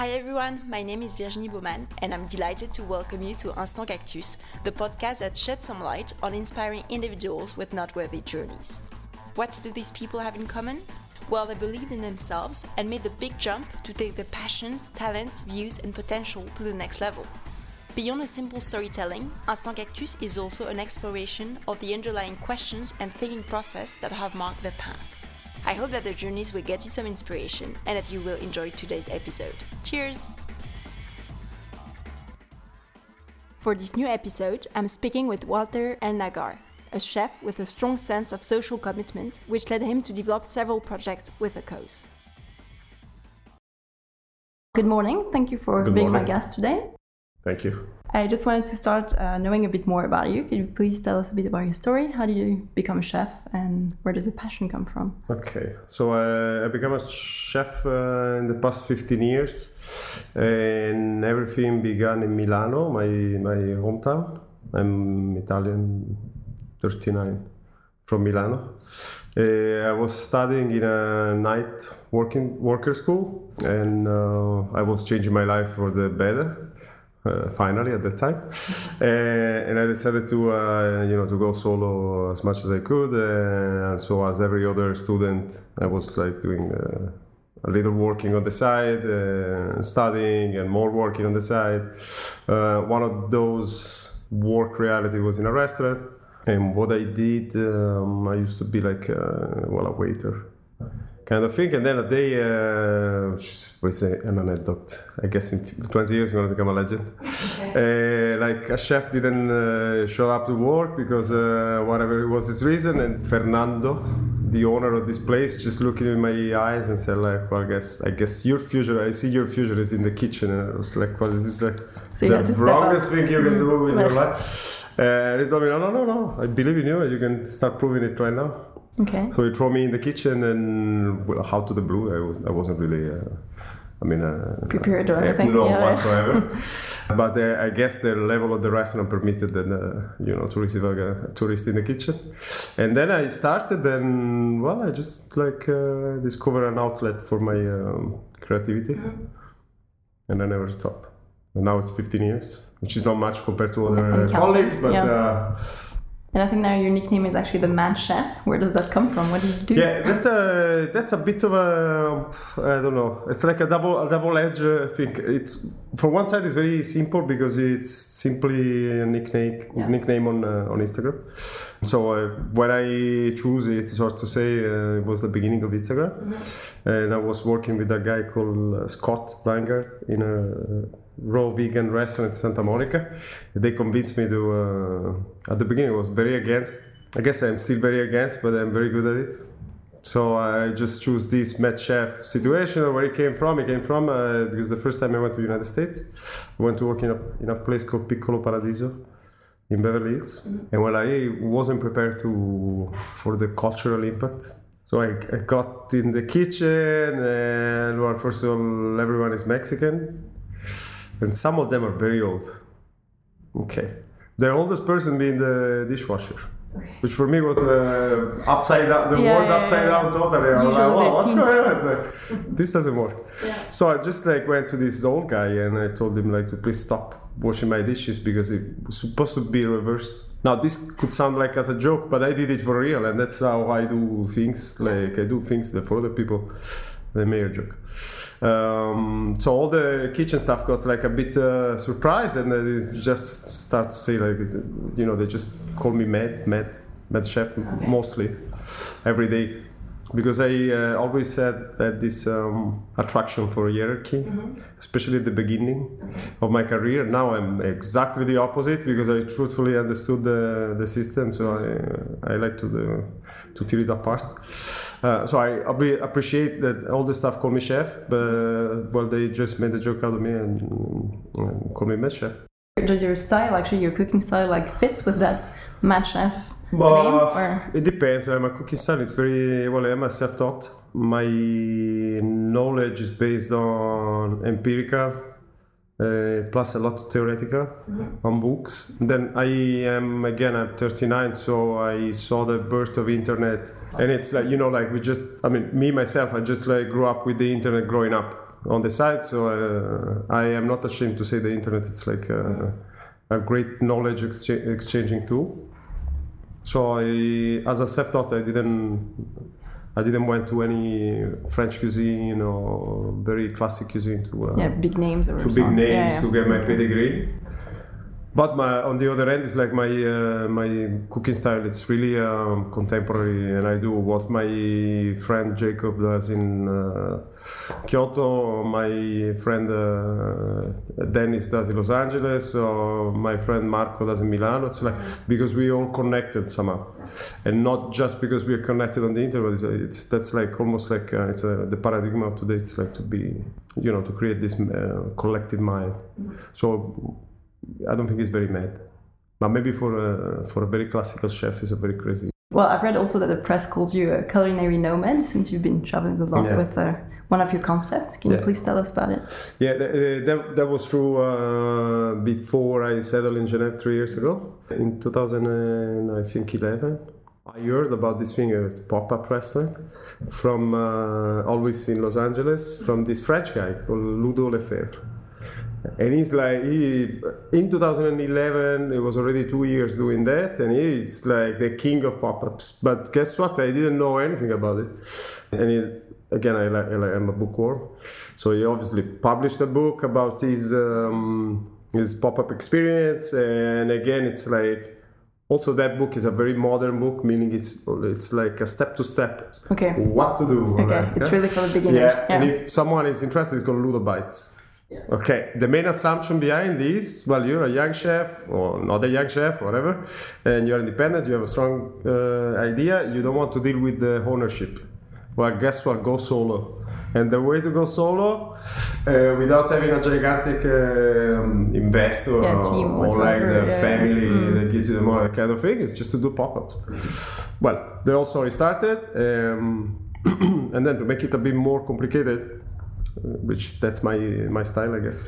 Hi everyone, my name is Virginie Baumann, and I'm delighted to welcome you to Instant Cactus, the podcast that sheds some light on inspiring individuals with noteworthy journeys. What do these people have in common? Well, they believed in themselves and made the big jump to take their passions, talents, views, and potential to the next level. Beyond a simple storytelling, Instant Cactus is also an exploration of the underlying questions and thinking process that have marked their path. I hope that their journeys will get you some inspiration and that you will enjoy today's episode. Cheers! For this new episode, I'm speaking with Walter El Nagar, a chef with a strong sense of social commitment, which led him to develop several projects with a cause. Good morning. Thank you for Good being my guest today. Thank you. I just wanted to start uh, knowing a bit more about you. Could you please tell us a bit about your story? How did you become a chef and where does the passion come from? Okay, so uh, I became a chef uh, in the past 15 years, and everything began in Milano, my my hometown. I'm Italian, 39, from Milano. Uh, I was studying in a night working worker school, and uh, I was changing my life for the better. Uh, finally, at that time, uh, and I decided to uh, you know to go solo as much as I could. Uh, so, as every other student, I was like doing uh, a little working on the side, uh, studying, and more working on the side. One of those work reality was in a restaurant, and what I did, um, I used to be like well a waiter kind of thing. And then a day, uh, we say an anecdote. I guess in 20 years, I'm gonna become a legend. Uh, like a chef didn't uh, show up to work because uh, whatever it was his reason, and Fernando, the owner of this place, just looking in my eyes and said like, "Well, I guess I guess your future. I see your future is in the kitchen." And I was like, "What is this like?" So to the wrongest thing you can do in your Mm. life. Uh, and he told me, no, no, no, no. I believe in you. You can start proving it right now. Okay. So he threw me in the kitchen, and well, how to the blue? I was I wasn't really. Uh, I mean, uh, Prepared or uh, anything, No, yeah. whatsoever. but uh, I guess the level of the restaurant permitted that uh, you know to receive a, a tourist in the kitchen, and then I started, and well, I just like uh, discovered an outlet for my um, creativity, and I never stopped. And now it's 15 years, which is not much compared to other colleagues, but. yeah. And I think now your nickname is actually the Mad Chef. Where does that come from? What do you do? Yeah, that's a that's a bit of a I don't know. It's like a double a double edge uh, thing. It's for one side it's very simple because it's simply a nickname Yeah. nickname on uh, on Instagram. So uh, when I choose it, it's hard to say. Uh, it was the beginning of Instagram, and I was working with a guy called uh, Scott Vanguard in a raw vegan restaurant in Santa Monica. They convinced me to. Uh, at the beginning, I was very against. I guess I'm still very against, but I'm very good at it. So I just choose this Mad Chef situation. Where it came from? It came from uh, because the first time I went to the United States, I went to work in a, in a place called Piccolo Paradiso in Beverly Hills, and well, I wasn't prepared to for the cultural impact. So I, I got in the kitchen, and well, first of all, everyone is Mexican, and some of them are very old. Okay, the oldest person being the dishwasher. Which for me was uh, upside down, the Yeah, world yeah, upside yeah. down totally. I was Usually like, wow, what's going on? It's like, this doesn't work. So I just like went to this old guy and I told him like to please stop washing my dishes because it was supposed to be reversed. Now this could sound like as a joke, but I did it for real, and that's how I do things. Like I do things that for other people they may a joke. Um, so all the kitchen staff got like a bit uh, surprised, and they just start to say like, you know, they just call me Med, Med, Med Chef mostly every day because I uh, always said that this um, attraction for hierarchy, especially at the beginning of my career. Now I'm exactly the opposite because I truthfully understood the, the system, so I, I like to the, to tear it apart. Uh, so I appre- appreciate that all the staff call me chef, but well, they just made a joke out of me and, and call me mess chef. Does your style, actually, your cooking style, like fits with that Mad Chef name? Or it depends. Uh, my cooking style is very well. I'm a self-taught. My knowledge is based on empirical, uh, plus a lot of theoretical on books. Then I am again. I'm 39, so I saw the birth of internet, and it's like you know, like we just. I mean, me myself, I just like grew up with the internet growing up. on the side. So uh, I am not ashamed to say the internet. It's like a, a great knowledge excha- exchanging tool. So I, as a self-taught, I didn't. I didn't went to any French cuisine or very classic cuisine to uh, yeah, big names or to big names Yeah, yeah. to get my pedigree. But my, on the other end, it's like my uh, my cooking style. It's really um, contemporary, and I do what my friend Jacob does in uh, Kyoto, my friend uh, Dennis does in Los Angeles, or my friend Marco does in Milano. It's like because we all connected somehow, and not just because we are connected on the internet. It's, it's that's like almost like uh, it's uh, the paradigm of today. It's like to be, you know, to create this uh, collective mind. So I don't think it's very mad. But maybe for a, for a very classical chef, it's a very crazy. Well, I've read also that the press calls you a culinary nomad since you've been traveling a lot Yeah. with uh, one of your concepts. Can you please tell us about it? Yeah, th- uh, that, that was true uh, before I settled in Geneva three years ago. In 2011, I think 11, I heard about this thing, a pop-up restaurant from uh, always in Los Angeles from this French guy called Ludo Lefebvre. And he's like, he, in 2011, it was already two years doing that, and he's like the king of pop ups. But guess what? I didn't know anything about it. And he, again, I like, I like, I'm a bookworm. So he obviously published a book about his, um, his pop up experience. And again, it's like, also that book is a very modern book, meaning it's, it's like a step to step Okay. what to do. Okay. It's Yeah? really for the beginners. Yeah, Yeah. and if someone is interested, it's called Ludo Okay, the main assumption behind this, well, you're a young chef or not a young chef, whatever, and you're independent, you have a strong uh, idea, you don't want to deal with the ownership. Well, guess what? Go solo. And the way to go solo, uh, without having a gigantic um, investor Yeah, or, team or like the yeah, family Mm. that gives you the money kind of thing, is just to do pop ups. Well, the whole story started, um, and then to make it a bit more complicated, which that's my my style, I guess.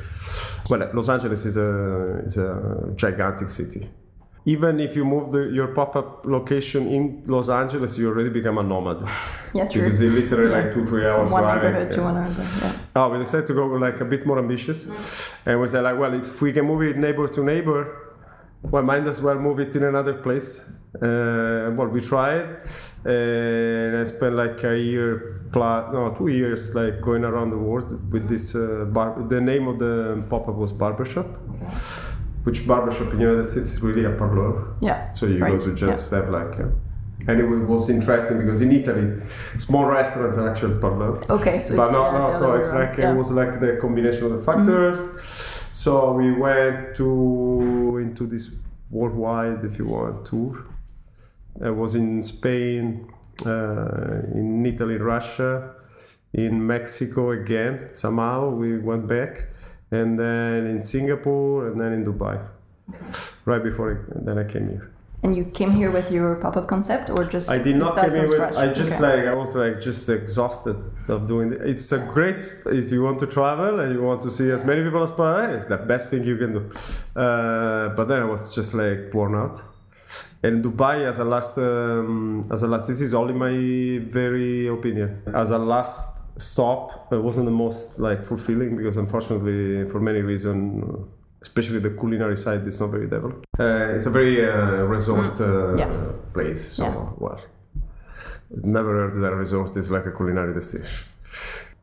Well, Los Angeles is a is a gigantic city. Even if you move the, your pop-up location in Los Angeles, you already become a nomad Yeah, true. because it's literally Yeah. like two three hours one driving. neighborhood to Yeah. one another. Yeah. Oh, we decided to go like a bit more ambitious, mm. and we said like, well, if we can move it neighbor to neighbor, well, might as well move it in another place. Uh, well, we tried, and I spent like a year plus, no, two years, like going around the world with this uh, bar. The name of the pop-up was Barbershop, which barbershop in the United States is really a parlor. Yeah. So you right. go to just have like, uh, and it was interesting because in Italy, small restaurants are actually parlor Okay. So but no, yeah, no. So it's like. Yeah. Mm-hmm. it was like the combination of the factors. So we went to into this worldwide, if you want, tour. I was in Spain, uh, in Italy, Russia, in Mexico again. Somehow we went back, and then in Singapore, and then in Dubai. Right before I, then I came here. And you came here with your pop-up concept, or just I did not come from with. scratch? I just Okay. like I was like just exhausted of doing it. It's a great if you want to travel and you want to see as many people as possible. It's the best thing you can do. Uh, but then I was just like worn out. And Dubai as a last um, as a last this is only my very opinion as a last stop it wasn't the most like fulfilling because unfortunately for many reasons especially the culinary side is not very developed uh, it's a very uh, resort uh, Mm. Yeah. place so Yeah. well never heard that a resort is like a culinary destination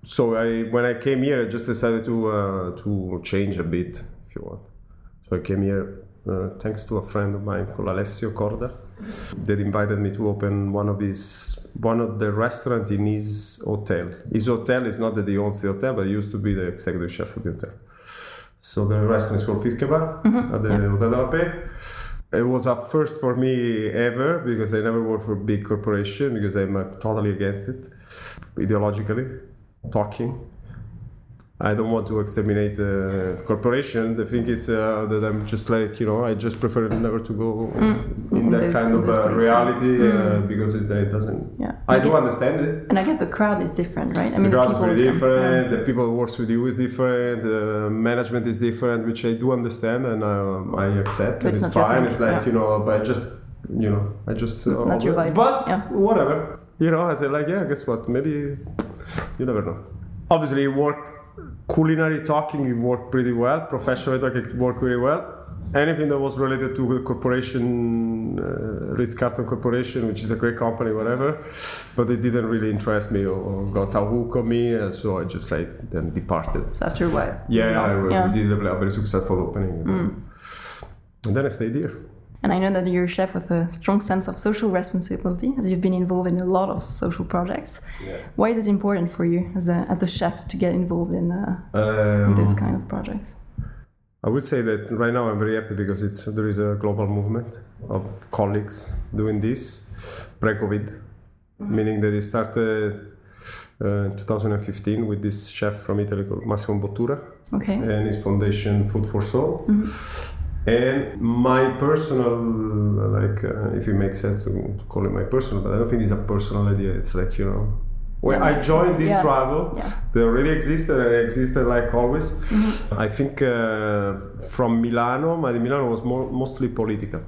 so I when I came here I just decided to uh, to change a bit if you want so I came here uh, thanks to a friend of mine called Alessio Corda that invited me to open one of his one of the restaurant in his hotel. His hotel is not that he owns the hotel, but he used to be the executive chef of the hotel. So the restaurant is called Fiskebar at the Hotel de la Paix. It was a first for me ever because I never worked for a big corporation because I'm totally against it ideologically talking. I don't want to exterminate the corporation. The thing is uh, that I'm just like you know I just prefer never to go in that kind of uh, reality uh, because it, it doesn't. Yeah. I You do get- understand it. And I get the crowd is different, right? I mean, The crowd is people very come- different. The people who works with you is different. The management is different, which I do understand and um, I accept. But and it's it's fine. It's like yeah. you know, but just you know, I just uh, Not your vibe, But yeah. whatever, you know, I said like, yeah, guess what? Maybe you never know. obviously, it worked. Culinary talking, it worked pretty well. Professional talking, it worked really well. Anything that was related to the corporation, uh, Ritz Carlton Corporation, which is a great company, whatever, but it didn't really interest me or, or got a hook on me, and so I just like then departed. So after a while. Yeah, I, Yeah. we did a, a very successful opening, and then I stayed here. And I know that you're a chef with a strong sense of social responsibility, as you've been involved in a lot of social projects. Yeah. Why is it important for you as a, as a chef to get involved in, uh, in Um, those kind of projects? I would say that right now I'm very happy because it's there is a global movement of colleagues doing this pre-COVID, meaning that it started uh, in 2015 with this chef from Italy called Massimo Bottura Okay. and his foundation Food for Soul. And my personal, like, uh, if it makes sense to call it my personal, but I don't think it's a personal idea. It's like you know, when I joined this Yeah. travel, Yeah. they already existed and existed like always. I think uh, from Milano, my Milano was more, mostly political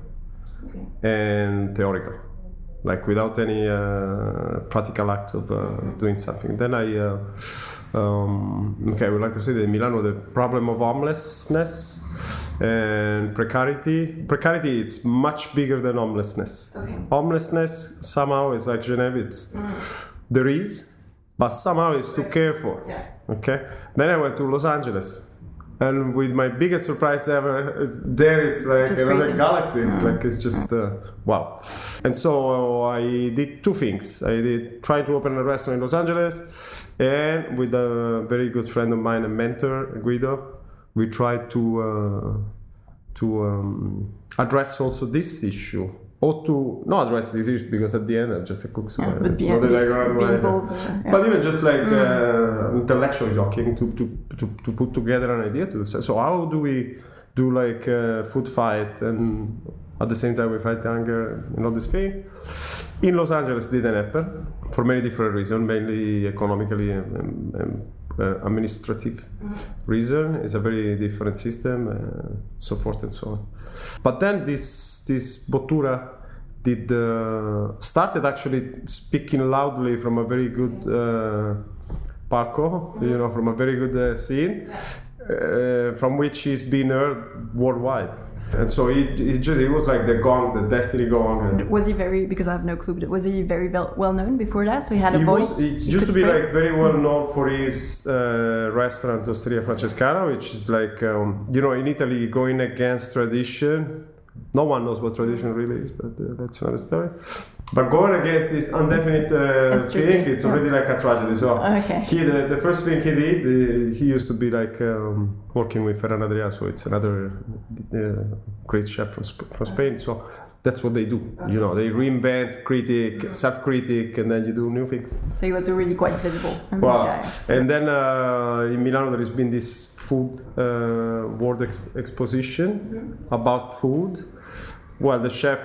and theoretical, like without any uh, practical act of uh, doing something. Then I, uh, um, okay, I would like to say that in Milano, the problem of homelessness and precarity, precarity is much bigger than homelessness. Homelessness somehow is like Geneva, it's, there is, but somehow it's to careful. for. Okay. Then I went to Los Angeles. And with my biggest surprise ever, there it's like Just another crazy. galaxy. It's like it's just uh, wow. And so I did two things. I did try to open a restaurant in Los Angeles, and with a very good friend of mine, a mentor, Guido, we tried to uh, to um, address also this issue. Or to not address this issues because at the end I'm just a cook, so Yeah, but it's not that I be- gonna do be anything. involved, uh, yeah. But even just like uh, intellectually talking to, to, to, to put together an idea to say, so how do we do like uh, food fight and at the same time we fight hunger and all this thing in Los Angeles didn't happen for many different reasons mainly economically and, and, and uh, administrative reason it's a very different system uh, so forth and so on but then this this Bottura did uh, started actually speaking loudly from a very good uh, palco, you know, from a very good uh, scene, uh, from which he's been heard worldwide. And so it, it just it was like the gong, the destiny gong. And Was he very, because I have no clue, but was he very well, known before that? So he had a he voice? was, he used to be like very well known for his uh, restaurant Osteria Francescana, which is like um, you know in Italy going against tradition. No one knows what tradition really is, but uh, that's another story. But going against this indefinite uh, It's thing, tricky, it's yeah. already like a tragedy. So Okay. he, the, the first thing he did, he used to be like um, working with Ferran Adrià, so it's another uh, great chef from, from Spain. So that's what they do. You know, they reinvent, critic, self-critic, and then you do new things. So he was really quite visible. I mean, Wow. yeah. And then uh, in Milano, there has been this food uh, world ex- exposition about food. Well, the chef,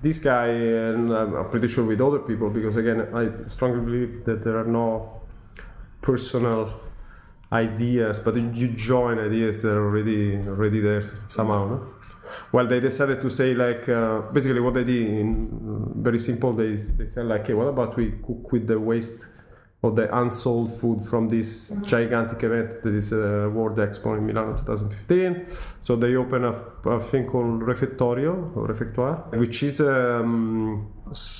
this guy, and I'm pretty sure with other people, because again, I strongly believe that there are no personal ideas, but you join ideas that are already already there somehow. No? Well, they decided to say like uh, basically what they did in very simple. They they said like, hey, what about we cook with the waste of the unsold food from this gigantic event that is uh, World Expo in Milano 2015. So they open a, a thing called Refettorio or Refectoire, which is um,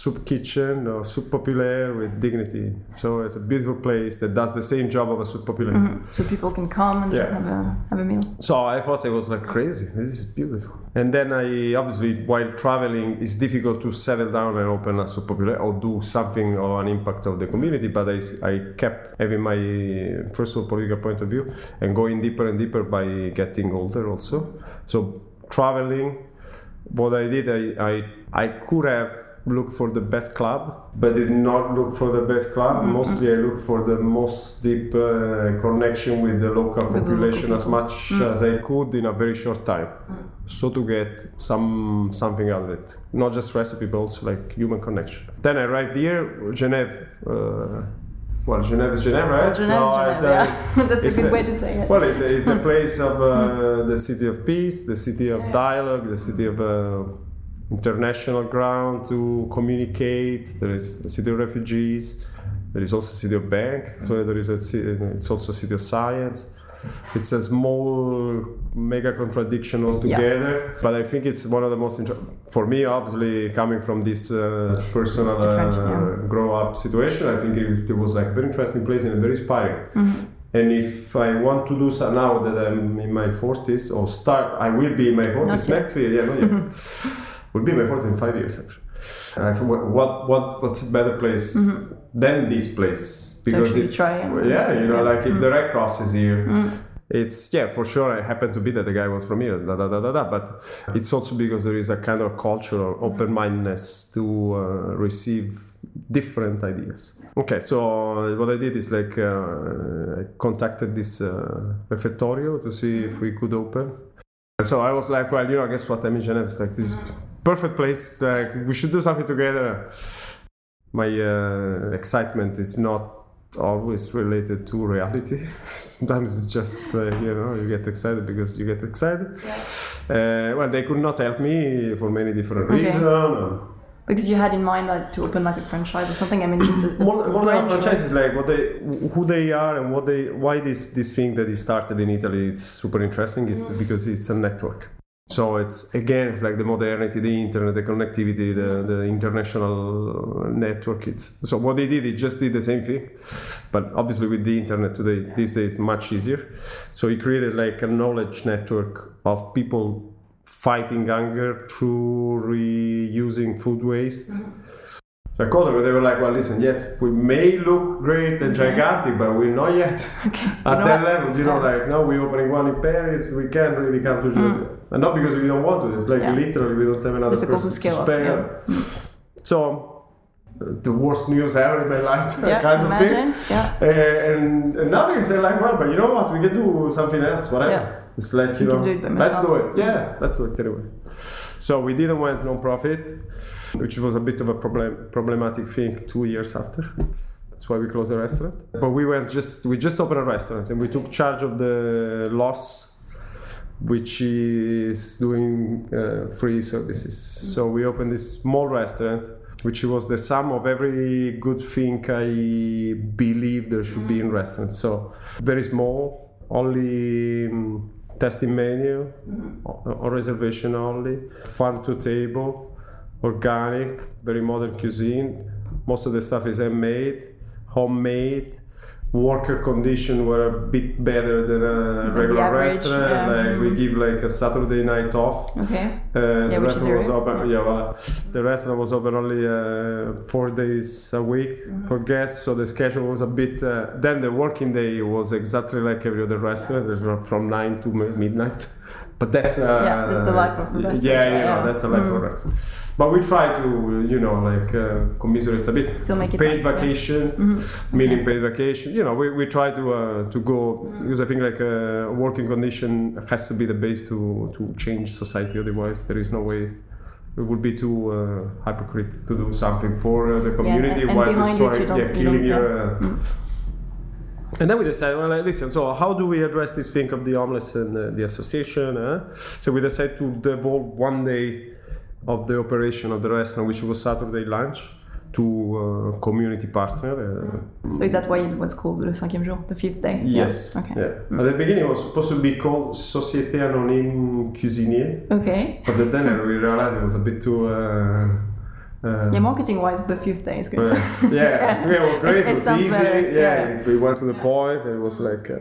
soup kitchen or soup populaire with dignity. So it's a beautiful place that does the same job of a soup populaire. Mm-hmm. So people can come and just have a, have a meal. So I thought it was like crazy. This is beautiful. And then I obviously while traveling, it's difficult to settle down and open a soup populaire or do something of an impact of the community. But I, I kept having my first of all political point of view and going deeper and deeper by getting older also. So traveling, what I did, I I, I could have looked for the best club, but did not look for the best club. Mostly, I looked for the most deep uh, connection with the local the local population as much as I could in a very short time. So to get some something out of it, not just recipe, but also like human connection. Then I arrived here, Geneva. Uh, well, Geneva is Geneva, right? Geneva it's, Geneva, uh, yeah. That's a good way to say it. Well, it's the, it's the place of uh, the city of peace, the city of dialogue, the city of uh, international ground to communicate. There is the city of refugees. There is also City of Bank, so there is a, it's also City of Science. It's a small mega contradiction altogether, but I think it's one of the most inter- for me. Obviously, coming from this uh, personal uh, yeah. grow up situation, I think it, it was like a very interesting place and very inspiring. Mm-hmm. And if I want to do so now that I'm in my forties or start, I will be in my forties next year. Yeah, not yet. Will be my forties in five years actually. And I thought, what what what's a better place than this place? Because if yeah, you know, yeah. like if the Red Cross is here. It's yeah, for sure. I happen to be that the guy was from here, da, da, da, da, da, but it's also because there is a kind of cultural open mindedness to uh, receive different ideas. Okay, so uh, what I did is like uh, I contacted this uh, refectorio to see if we could open. And so I was like, well, you know, guess what? I'm in Geneva. It's like this perfect place. Like we should do something together. My uh, excitement is not always related to reality. Sometimes it's just uh, you know you get excited because you get excited. Uh, well, they could not help me for many different Okay. reasons. Because you had in mind like to open like a franchise or something. I mean, just a, more, more than a franchise is like what they who they are and what they why this this thing that is started in Italy it's super interesting is because it's a network. So it's again it's like the modernity, the internet, the connectivity, the, the international network. It's so what they did, it just did the same thing, but obviously with the internet today, these days much easier. So he created like a knowledge network of people fighting hunger through reusing food waste. Mm-hmm. So I called them and they were like, well, listen, yes, we may look great and gigantic, but we're not yet at not- that level. You know, like, no, we're opening one in Paris, we can't really come to Geneva. And not because we don't want to, it's like. Yeah. literally we don't have another Difficult to person scale up, spare. So, uh, the worst news ever in my life, yeah, kind of imagine. thing. Yeah. Uh, and, and now they say like, well, but you know what? We can do something else, whatever. Yeah. It's like you You know, can do it let's do it. Yeah, let's do it anyway. So we didn't went non-profit, which was a bit of a problem problematic thing two years after. That's why we closed the restaurant. But we went just we just opened a restaurant and we took charge of the loss, which is doing uh, free services. So we opened this small restaurant. Which was the sum of every good thing I believe there should be in restaurants. So very small, only um, testing menu, or, or reservation only, farm to table, organic, very modern cuisine. Most of the stuff is handmade, homemade. Worker condition were a bit better than a regular average, restaurant. yeah. Like we give like a Saturday night off. Okay. Uh, the restaurant was open. Yeah, voilà. The restaurant was open only uh, four days a week Mm-hmm. for guests, so the schedule was a bit. Uh, then the working day was exactly like every other restaurant, from nine to midnight. But that's uh, Yeah, that's the life of a restaurant, Yeah, yeah. know, that's the life of a Mm. restaurant. But we try to, you know, like uh, commiserate a bit. Still make it paid nice, yeah. vacation, Mm-hmm. meaning paid vacation. You know, we, we try to uh, to go because I think like a working condition has to be the base to to change society. Otherwise, there is no way. It would be too uh, hypocrite to do something for uh, the community and while behind it you destroying, don't- yeah, killing don't- your. yeah. Uh, and then we decided, well, listen, so how do we address this thing of the homeless and uh, the association? Uh? So we decided to devolve one day of the operation of the restaurant, which was Saturday lunch, to uh, community partner. Uh, So is that why it was called le cinquième jour, the fifth day? Yes. Yeah. Okay. Yeah. At the beginning, it was supposed to be called Société Anonyme Cuisinier, Okay. but then we realized it was a bit too. Uh, uh, Yeah, marketing wise, the fifth day is good. uh, yeah, yeah, it was great. It- It, it was easy. Yeah, we went to the point. It was like, uh,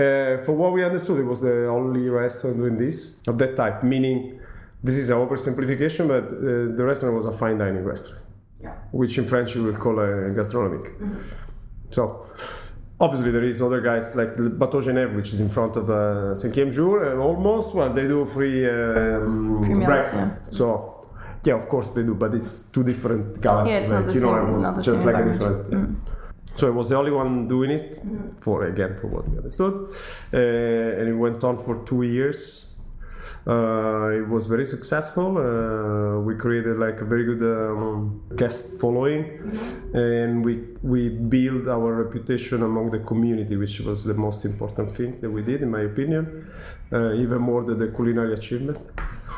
uh, for what we understood, it was the only restaurant doing this of that type. Meaning, this is an oversimplification, but uh, the restaurant was a fine dining restaurant, Yeah. which in French you would call a gastronomic. So. Obviously, there is other guys like the Bateau Genève, which is in front of uh, Cinquième Jour, and almost well, they do free, um, breakfast. So, yeah, of course they do, but it's two different galaxies. Yeah, like, you know, same- it was just like a different. Yeah. So I was the only one doing it for again for what we understood, uh, and it went on for two years. Uh, it was very successful. Uh, we created like a very good um, guest following, and we we built our reputation among the community, which was the most important thing that we did, in my opinion, uh, even more than the culinary achievement.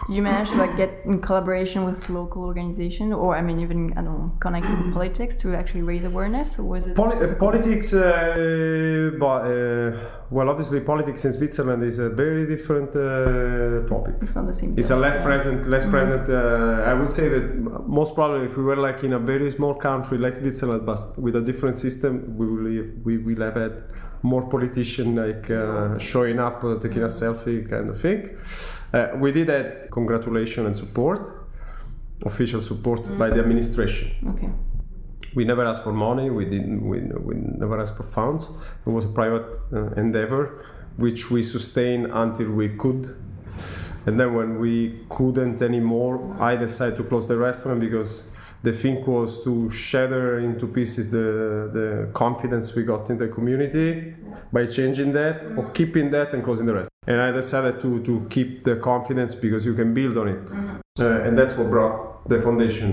Did you manage to like get in collaboration with local organization, or I mean, even I don't know, connected with politics to actually raise awareness, or was it Poli- uh, politics? Uh, but uh, well, obviously, politics in Switzerland is a very different uh, topic. It's not the same. It's a less yeah. present, less present. Uh, I would say that most probably, if we were like in a very small country like Switzerland, but with a different system, we will have, we will have had more politician like uh, showing up, uh, taking a selfie, kind of thing. Uh, we did congratulation and support, official support by the administration. Okay. We never asked for money. We didn't. We, we never asked for funds. It was a private uh, endeavor, which we sustained until we could. And then when we couldn't anymore, I decided to close the restaurant because the thing was to shatter into pieces the the confidence we got in the community by changing that or keeping that and closing the rest. And I decided to to keep the confidence because you can build on it, uh, and that's what brought the foundation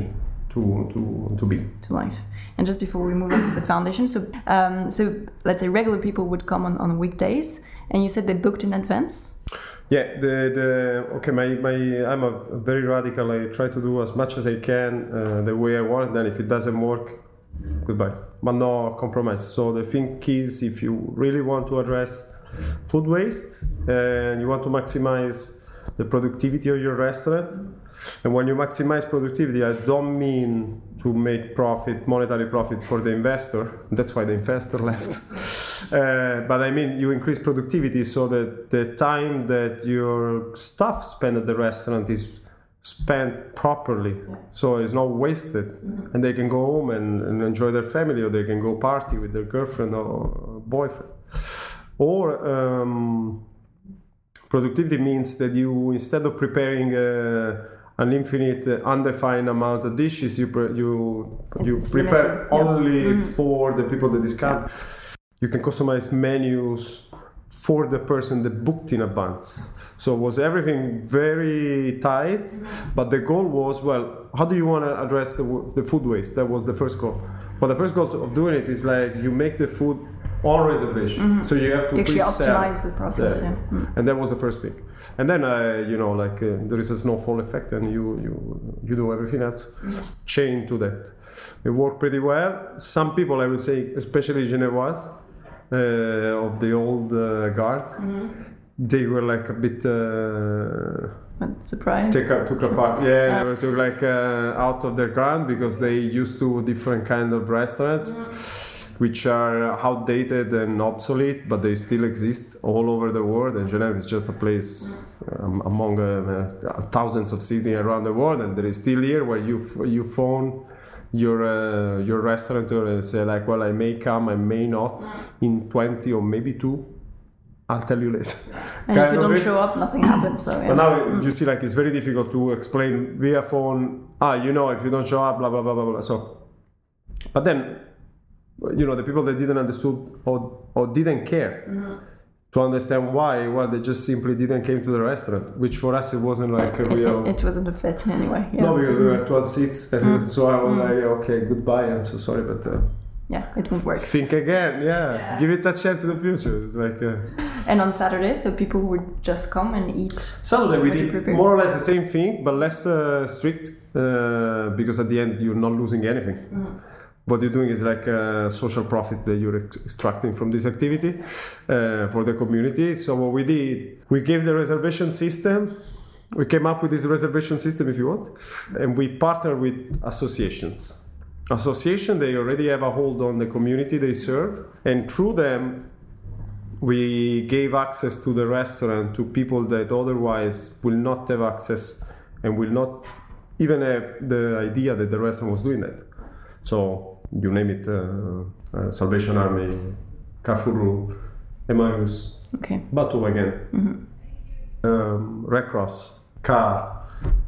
to to to be. to life. And just before we move on to the foundation, so um, so let's say regular people would come on, on weekdays, and you said they booked in advance. Yeah, the the okay, my, my I'm a very radical. I try to do as much as I can uh, the way I want. Then if it doesn't work, goodbye. But no compromise. So the thing is, if you really want to address food waste and you want to maximize the productivity of your restaurant, and when you maximize productivity, I don't mean to make profit, monetary profit for the investor. That's why the investor left. Uh, but I mean, you increase productivity so that the time that your staff spend at the restaurant is spent properly. So it's not wasted. And they can go home and, and enjoy their family, or they can go party with their girlfriend or boyfriend. Or um, productivity means that you, instead of preparing uh, an infinite, uh, undefined amount of dishes, you pre- you you It's prepare limited, yeah. only for the people that discount. You can customize menus for the person that booked in advance. So was everything very tight, but the goal was well, how do you want to address the, the food waste? That was the first goal. But the first goal of doing it is like you make the food on reservation, so you have to You actually optimize the process. Yeah. Yeah. Mm. And that was the first thing. And then, uh, you know, like uh, there is a snowfall effect, and you you you do everything else chain to that. It worked pretty well. Some people, I would say, especially Genevois, uh, of the old uh, guard, they were like a bit. Uh, But surprise. take up, took apart. Yeah, they were took like out of their ground because they used to different kind of restaurants, which are outdated and obsolete, but they still exist all over the world. And Geneva is just a place um, among uh, uh, thousands of cities around the world, and there is still here where you f- you phone your uh, your restaurateur and say like, well, I may come, I may not in twenty or maybe two. I'll tell you later. and if you don't it. show up, nothing happens. So yeah. But now you see, like it's very difficult to explain via phone. Ah, you know, if you don't show up, blah blah blah blah blah. So, but then, you know, the people that didn't understood or or didn't care to understand why, well, they just simply didn't came to the restaurant, which for us it wasn't like a it, real. it, it wasn't a fit anyway. Yeah. No, because we were 12 seats, and so I was like, okay, goodbye. I'm so sorry, but uh, yeah, it won't work. think again. Yeah. give it a chance in the future. It's like. Uh, And on Saturday, so people would just come and eat. Saturday we did more or less the same thing, but less uh, strict uh, because at the end you're not losing anything. What you're doing is like a social profit that you're extracting from this activity uh, for the community. So what we did, we gave the reservation system. We came up with this reservation system, if you want, and we partnered with associations. Association, they already have a hold on the community they serve, and through them, we gave access to the restaurant to people that otherwise will not have access and will not even have the idea that the restaurant was doing that. So you name it, uh, uh, Salvation Army, Carrefour, Emmaus, Okay. Bateau again, um, Red Cross, Car,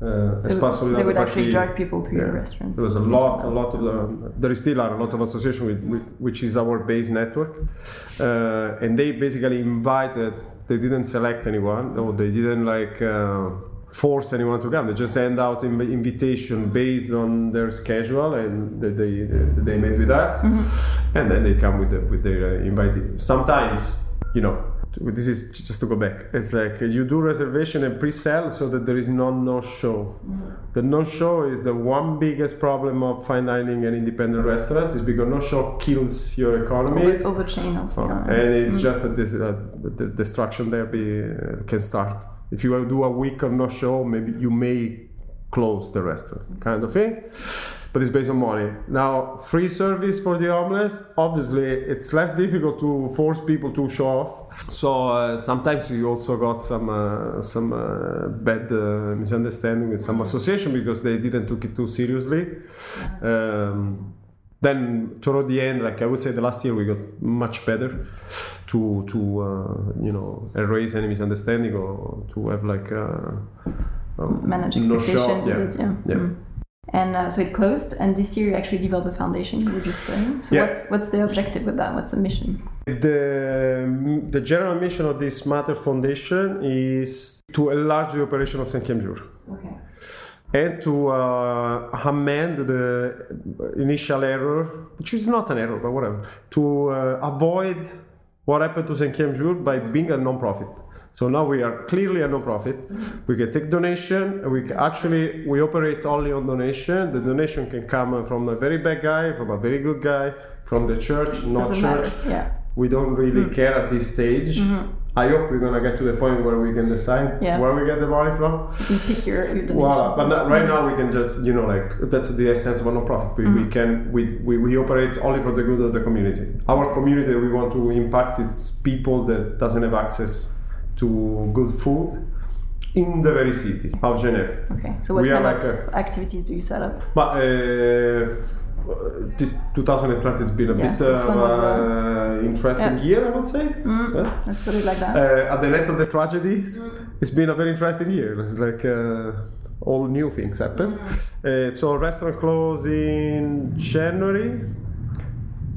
uh, So they would actually drive people to your restaurant. There was a lot, a lot of the, there is still are a lot of association with, with which is our base network, uh, and they basically invited. They didn't select anyone, or they didn't like uh, force anyone to come. They just send out an invitation based on their schedule, and that they they made with us, and then they come with the, with their uh, invitee. Sometimes, you know, this is just to go back. It's like you do reservation and pre-sell so that there is no no-show. Mm-hmm. The no-show is the one biggest problem of fine dining and independent restaurant is because no-show kills your economy. Over, over chain of Oh, yeah. and it's just that this uh, the destruction there be uh, can start. If you do a week of no show, maybe you may close the restaurant, kind of thing. But it's based on money. Now, free service for the homeless. Obviously, it's less difficult to force people to show off. So uh, sometimes we also got some uh, some uh, bad uh, misunderstanding with some association because they didn't took it too seriously. Um, then toward the end, like I would say, the last year we got much better to to uh, you know erase any misunderstanding or to have like uh, um, manage no show, expectations. yeah. yeah. Yeah. Mm. And uh, so it closed, and this year you actually developed a foundation. You were just saying. So Yeah. what's what's the objective with that? What's the mission? The, the general mission of this Mater Foundation is to enlarge the operation of Saint Okay. and to uh, amend the initial error, which is not an error, but whatever, to uh, avoid what happened to Cinquième Jour by being a non-profit. So now we are clearly a non-profit. We can take donation. We can actually we operate only on donation. The donation can come from a very bad guy, from a very good guy, from the church, not Doesn't church matter. Yeah. we don't really care at this stage. I hope we're gonna get to the point where we can decide Mm-hmm. Yeah. where we get the money from. You pick your, your. Voila. But not- right now we can just you know like that's the essence of a non-profit. We, Mm-hmm. we can we, we, we operate only for the good of the community. Our community we want to impact is people that doesn't have access to good food in the very city of Geneva. Okay. So what We kind like of activities do you set up? But uh, this 2020 has been a Yeah, bit of one uh, interesting yeah. year, I would say. Yeah. Let's put it like that. Uh, at the end of the tragedies, it's been a very interesting year. It's like uh, all new things happen. Uh, so restaurant closed in January,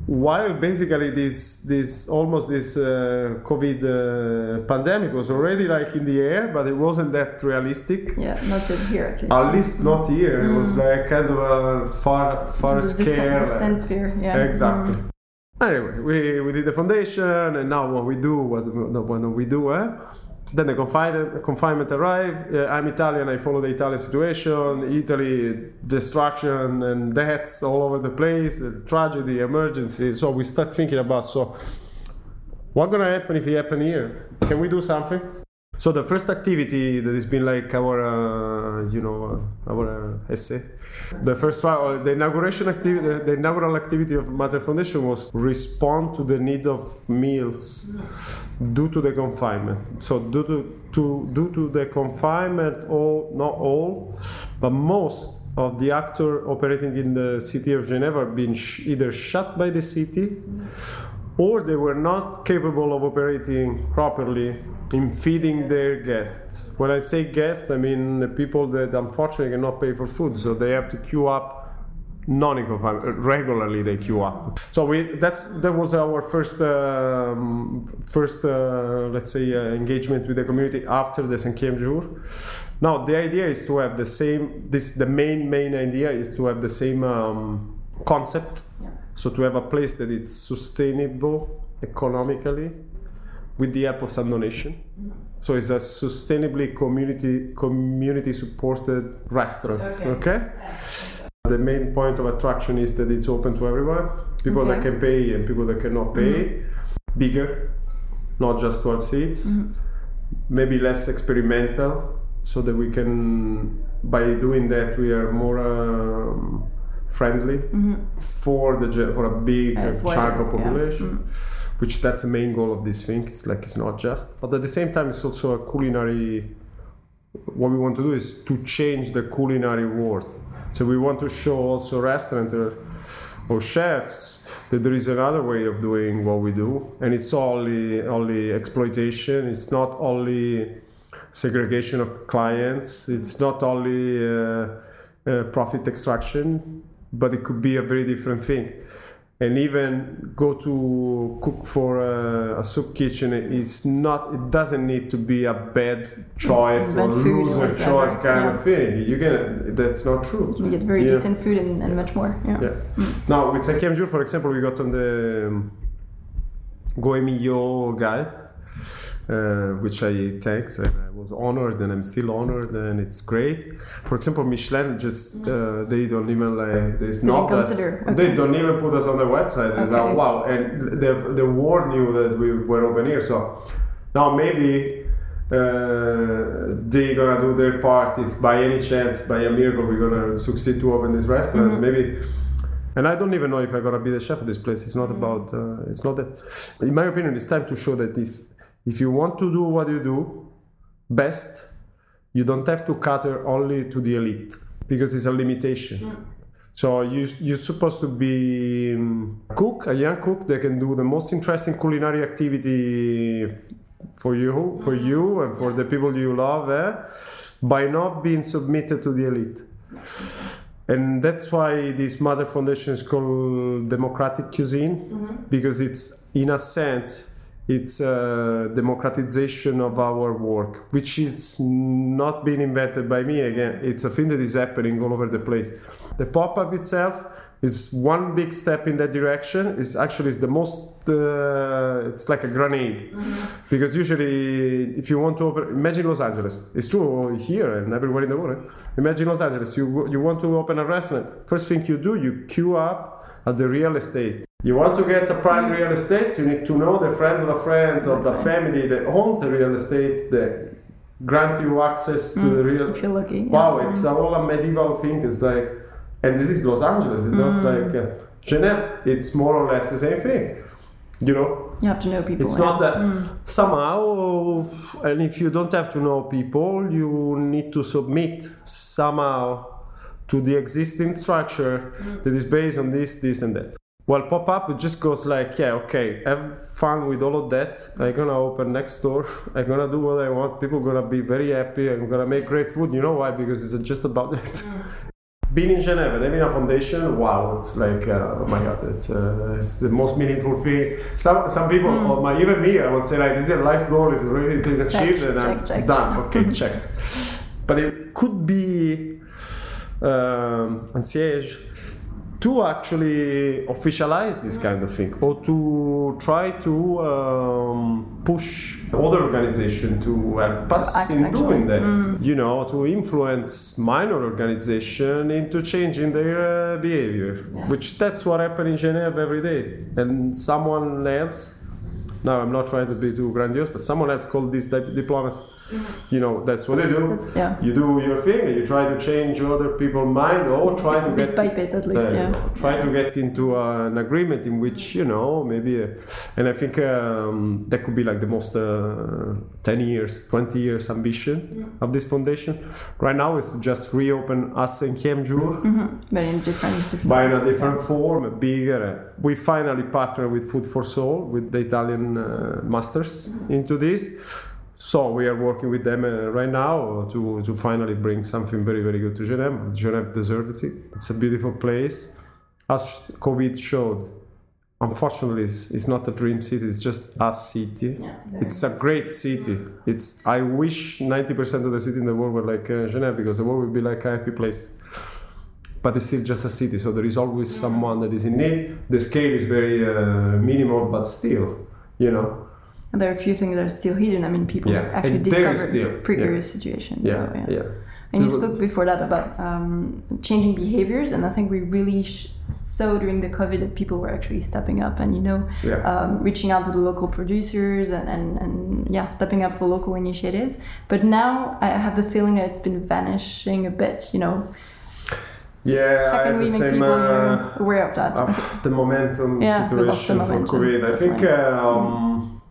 while basically this this almost this uh, COVID uh, pandemic was already like in the air, but it wasn't that realistic. yeah, not yet here at least. At least not here. It was like kind of a far far a scare. distant, distant fear. Yeah. Exactly. Mm. Anyway, we, we did the foundation, and now what we do, what, what we do, eh? Then the confinement, confinement arrived. Uh, I'm Italian. I follow the Italian situation. Italy, destruction and deaths all over the place, uh, tragedy, emergency. So we start thinking about so what's gonna happen if it happen here? Can we do something? So the first activity that has been like our, uh, you know, our uh, essay. The first uh, the inauguration activity, the, the inaugural activity of Mater Foundation was respond to the need of meals due to the confinement. So due to, to due to the confinement, all not all, but most of the actors operating in the city of Geneva been sh- either shut by the city or they were not capable of operating properly in feeding their guests. When I say guests, I mean the people that unfortunately cannot pay for food, so they have to queue up non in confinement regularly they queue up so we that's that was our first um, first uh, let's say uh, engagement with the community after the cinquième jour now the idea is to have the same this the main main idea is to have the same um, concept Yeah. so to have a place that is sustainable economically with the help of some donation. Mm-hmm. So it's a sustainably community community supported restaurant. Okay. Okay. The main point of attraction is that it's open to everyone. People that can pay and people that cannot pay. Mm-hmm. Bigger, not just 12 seats. Mm-hmm. Maybe less experimental, so that we can, by doing that, we are more um, friendly for the for a big it's chunk wider, of yeah. Which that's the main goal of this thing. It's like it's not just but at the same time it's also a culinary what we want to do is to change the culinary world. So we want to show also restaurant or, or chefs that there is another way of doing what we do. And it's only only exploitation. It's not only segregation of clients. It's not only uh, uh, profit extraction but it could be a very different thing and even go to cook for a, a soup kitchen it's not it doesn't need to be a bad choice Bad or food or choice kind yeah. of thing you can that's not true You can get very Yeah. decent food and, and much more. Yeah. yeah. Now with jour, for example, we got on the um, Gault&Millau guide. uh, which I thanks. And I was honored, and I'm still honored, and it's great. For example, Michelin just uh, they don't even like there's not us. consider, They don't even put us on their website. It's like, wow, and the the world knew that we were open here. So now maybe uh, they gonna do their part if by any chance by a miracle we're gonna succeed to open this restaurant maybe and i don't even know if i'm gonna be the chef of this place it's not about uh, it's not that in my opinion it's time to show that if if you want to do what you do best you don't have to cater only to the elite because it's a limitation. So you, you're supposed to be um, cook, a young cook that can do the most interesting culinary activity for you, for you, and for the people you love, eh? by not being submitted to the elite. And that's why this Mater Foundation is called democratic cuisine because it's, in a sense, it's a democratization of our work, which is not being invented by me again. It's a thing that is happening all over the place. The pop-up itself is one big step in that direction. It's actually it's the most. Uh, it's like a grenade, because usually if you want to open, imagine Los Angeles. It's true here and everywhere in the world. Imagine Los Angeles. You you want to open a restaurant. First thing you do, you queue up at the real estate. You want to get a prime mm. real estate, you need to know the friends of the friends of the mm. family that owns the real estate that grant you access to the mm. real. If you're lucky. yeah. Wow, it's all a medieval thing. It's like, and this is Los Angeles. It's not like uh, Geneva. It's more or less the same thing. You know, You have to know people. it's yeah. not that somehow, and if you don't have to know people, you need to submit somehow to the existing structure that is based on this, this, and that. Well, pop up it just goes like, yeah, okay, have fun with all of that. I'm gonna open next door. I'm gonna do what I want. People gonna be very happy. I'm gonna make great food. You know why? Because it's just about that. Being in Geneva and having a foundation, wow, it's like, uh, oh my god, it's, uh, it's the most meaningful thing. Some some people, or my, even me, I would say like, this is a life goal, it's already been achieved, and I'm check, check. done. Okay, checked. But it could be um, un siège to actually officialize this kind of thing or to try to um, push other organization to help us in doing that. You know to influence minor organization into changing their uh, behavior Yeah. which that's what happens in geneva every day. And someone else now i'm not trying to be too grandiose but someone else called this dip- diplomacy you know that's what they do That's- yeah. you do your thing and you try to change other people's mind or try to Bit get by bit, at least, uh, yeah. try to get into uh, an agreement in which you know maybe uh, and i think um, that could be like the most uh, 10 years 20 years ambition of this foundation right now is to just reopen us in Cinquième Jour But in different, different by in a different form, bigger. We finally partner with Food for Soul, with the Italian uh, masters into this. So we are working with them uh, right now to, to finally bring something very, very good to Geneva. Geneva deserves it. It's a beautiful place. As COVID showed, unfortunately, it's, it's not a dream city, it's just a city. Yeah, it's a great city. It's I wish 90% of the city in the world were like uh, Geneva because the world would be like a happy place but it's still just a city so there is always someone that is in need the scale is very uh, minimal but still you know And there are a few things that are still hidden. I mean, people Yeah, actually and discover precarious situations. yeah so, yeah. yeah And you spoke before that about um, changing behaviors, and I think we really sh- saw during the COVID that people were actually stepping up and you know Yeah. um, reaching out to the local producers and, and, and yeah stepping up for local initiatives. But now I have the feeling that it's been vanishing a bit. You know, yeah how i had we the make same uh, aware of that? of the momentum Yeah, lost the situation for covid i think um,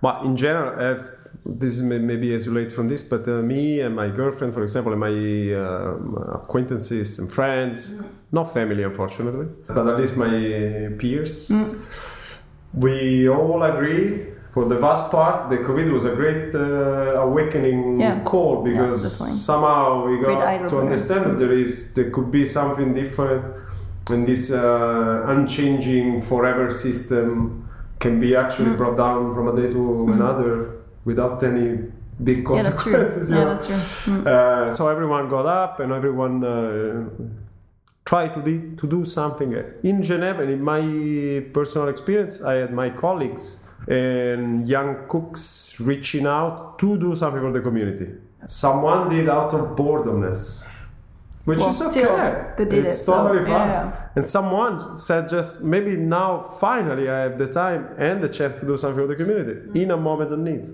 but in general uh, this is may- maybe isolate from this but uh, me and my girlfriend for example and my um, acquaintances and friends not family unfortunately but at least my peers we all agree for the vast part the covid was a great uh, awakening Yeah. call because definitely. somehow we got to understand that there is there could be something different and this uh, unchanging forever system can be actually Mm. brought down from a day to another without any big yeah, that's true. consequences Yeah, that's true. Mm. Uh, so everyone got up and everyone uh, tried to, de- to do something. In Geneva, and in my personal experience, I had my colleagues and young cooks reaching out to do something for the community. Someone did out of boredomness, which Well, is okay. they did it's it, so, totally fine. yeah. And someone said, just maybe now, finally, I have the time and the chance to do something for the community Mm. in a moment of need.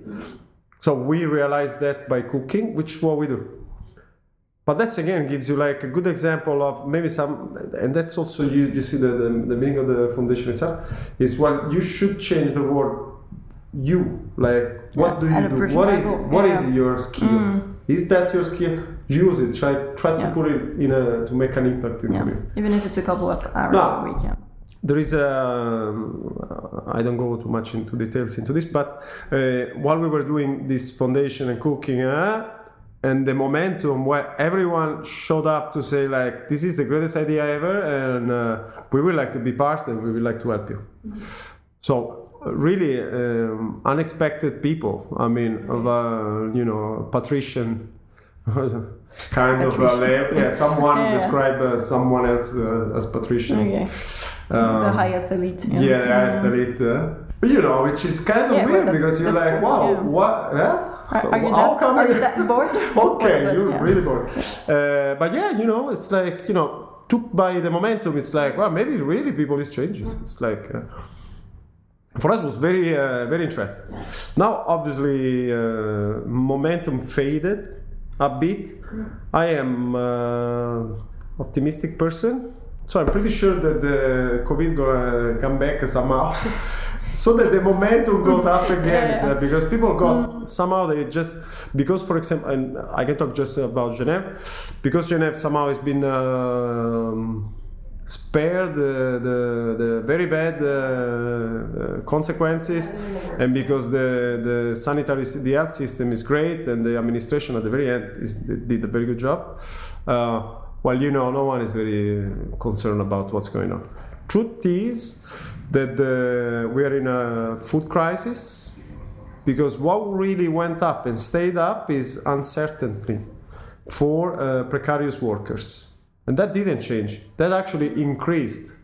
So we realized that by cooking, which is what we do. But that's again gives you like a good example of maybe some, and that's also you, you see the, the, the meaning of the foundation itself is well, you should change the word you. Like, what Yeah, do you do? What is level, what is yeah. Mm. your skill? Is that your skill? Use it. Try try Yeah. to put it in a to make an impact in Yeah. Even if it's a couple of hours No. a week, yeah. There is a. I don't go too much into details into this, but uh, while we were doing this foundation and cooking, uh, and the momentum where everyone showed up to say like, "This is the greatest idea ever," and uh, we would like to be part, and we would like to help you. So really um, unexpected people. I mean, of a you know patrician kind of a level. Yeah, someone Yeah, yeah. describe uh, someone else uh, as patrician. Okay. the Um, highest elite. yeah, the highest elite. Uh, but you know, which is kind of Yeah, weird because you're like, cool, wow, yeah. what? Yeah? Are, are you How that, come are you that bored? okay, But, you're yeah. really bored. Uh, but yeah, you know, it's like you know, took by the momentum. It's like, well, maybe really people is changing. It's like. Uh, for us, it was very, uh, very interesting. Now, obviously, uh, momentum faded a bit. I am uh, optimistic person, so I'm pretty sure that the COVID gonna come back somehow. so that the momentum goes up again Yeah, yeah. uh, because people got somehow they just because for example and I can talk just about Geneva because Geneva somehow has been um, spared the, the, the very bad uh, uh, consequences and because the, the sanitary the health system is great and the administration at the very end is, did a very good job. Uh, well you know no one is very concerned about what's going on. Truth is that the, we are in a food crisis because what really went up and stayed up is uncertainty for uh, precarious workers and that didn't change. That actually increased.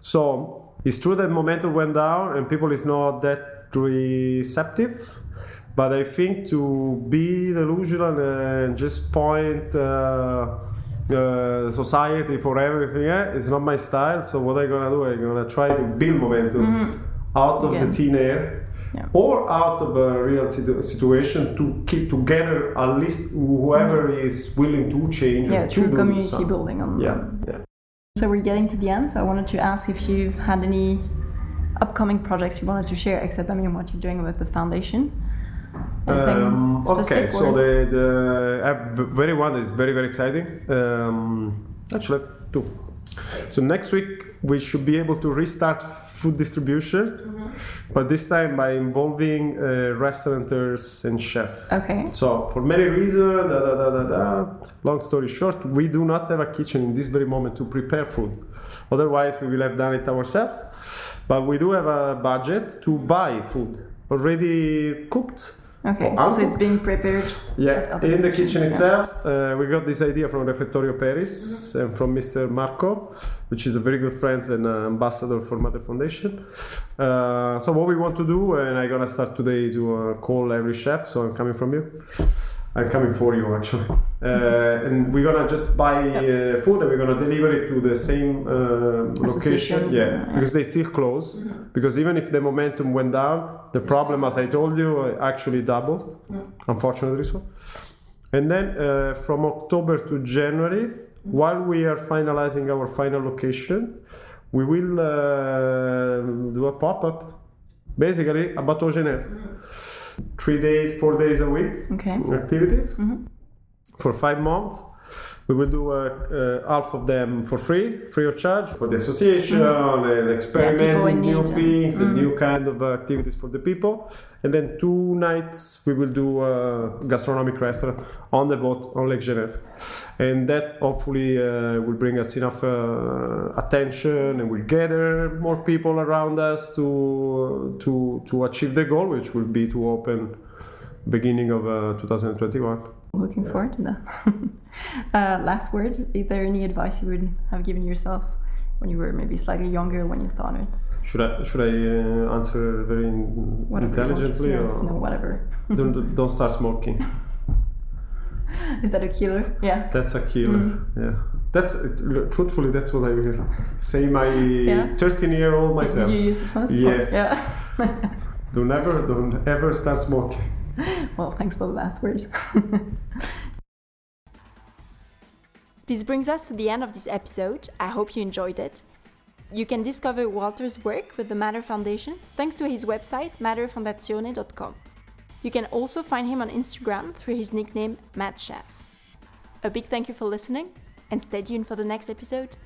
So it's true that momentum went down and people is not that receptive but i think to be delusional and just point uh, uh, society for everything eh, is not my style. So what i'm gonna do? I'm gonna try to build momentum out of Yeah. the thin air Yeah. or out of a real situ- situation to keep together at least whoever is willing to change Yeah, to true community something. building on. yeah yeah So we're getting to the end. So I wanted to ask if you've had any upcoming projects you wanted to share, except I mean what you're doing with the foundation. Um, okay, so the, the v- very one is very very exciting. Um, actually, two. So next week we should be able to restart food distribution, Mm-hmm. but this time by involving uh, restaurateurs and chefs. Okay. So for many reasons, da, da, da, da, da. long story short, we do not have a kitchen in this very moment to prepare food. Otherwise, we will have done it ourselves. But we do have a budget to buy food already cooked. Okay. or So it's being prepared. Yeah, in the kitchen yeah. itself, uh, we got this idea from Refettorio Paris and from Mr. Marco, which is a very good friend and uh, ambassador for Mater Foundation. Uh, so what we want to do, and I'm gonna start today to uh, call every chef. So I'm coming from you. I'm coming for you actually, uh, and we're gonna just buy uh, food and we're gonna deliver it to the same uh, location. Yeah, yeah. because they still close. Because even if the momentum went down, the problem, as I told you, uh, actually doubled. Unfortunately, so. And then uh, from October to January, while we are finalizing our final location, we will uh, do a pop up, basically a Bateau Genève. Three days, four days a week Okay. activities mm-hmm. for five months. We will do uh, uh, half of them for free, free of charge for the association and experimenting in new things and new kind of uh, activities for the people. And then two nights we will do a gastronomic restaurant on the boat on Lake Genève. And that hopefully uh, will bring us enough uh, attention and will gather more people around us to, to, to achieve the goal, which will be to open beginning of uh, 2021. Looking forward to that. uh, last words. Is there any advice you would have given yourself when you were maybe slightly younger when you started? Should I should I uh, answer very in- Whatever intelligently or no, whatever. don't don't start smoking? Is that a killer? Yeah. That's a killer. Mm. Yeah. That's truthfully that's what I will say. My Yeah. 13 year old myself. Did you use this one? Yes. Yeah. Don't ever don't ever start smoking. well, thanks for the last words. This brings us to the end of this episode. I hope you enjoyed it. You can discover Walter's work with the Mater Foundation thanks to his website materfondazione.com. You can also find him on Instagram through his nickname Mad Chef. A big thank you for listening and stay tuned for the next episode.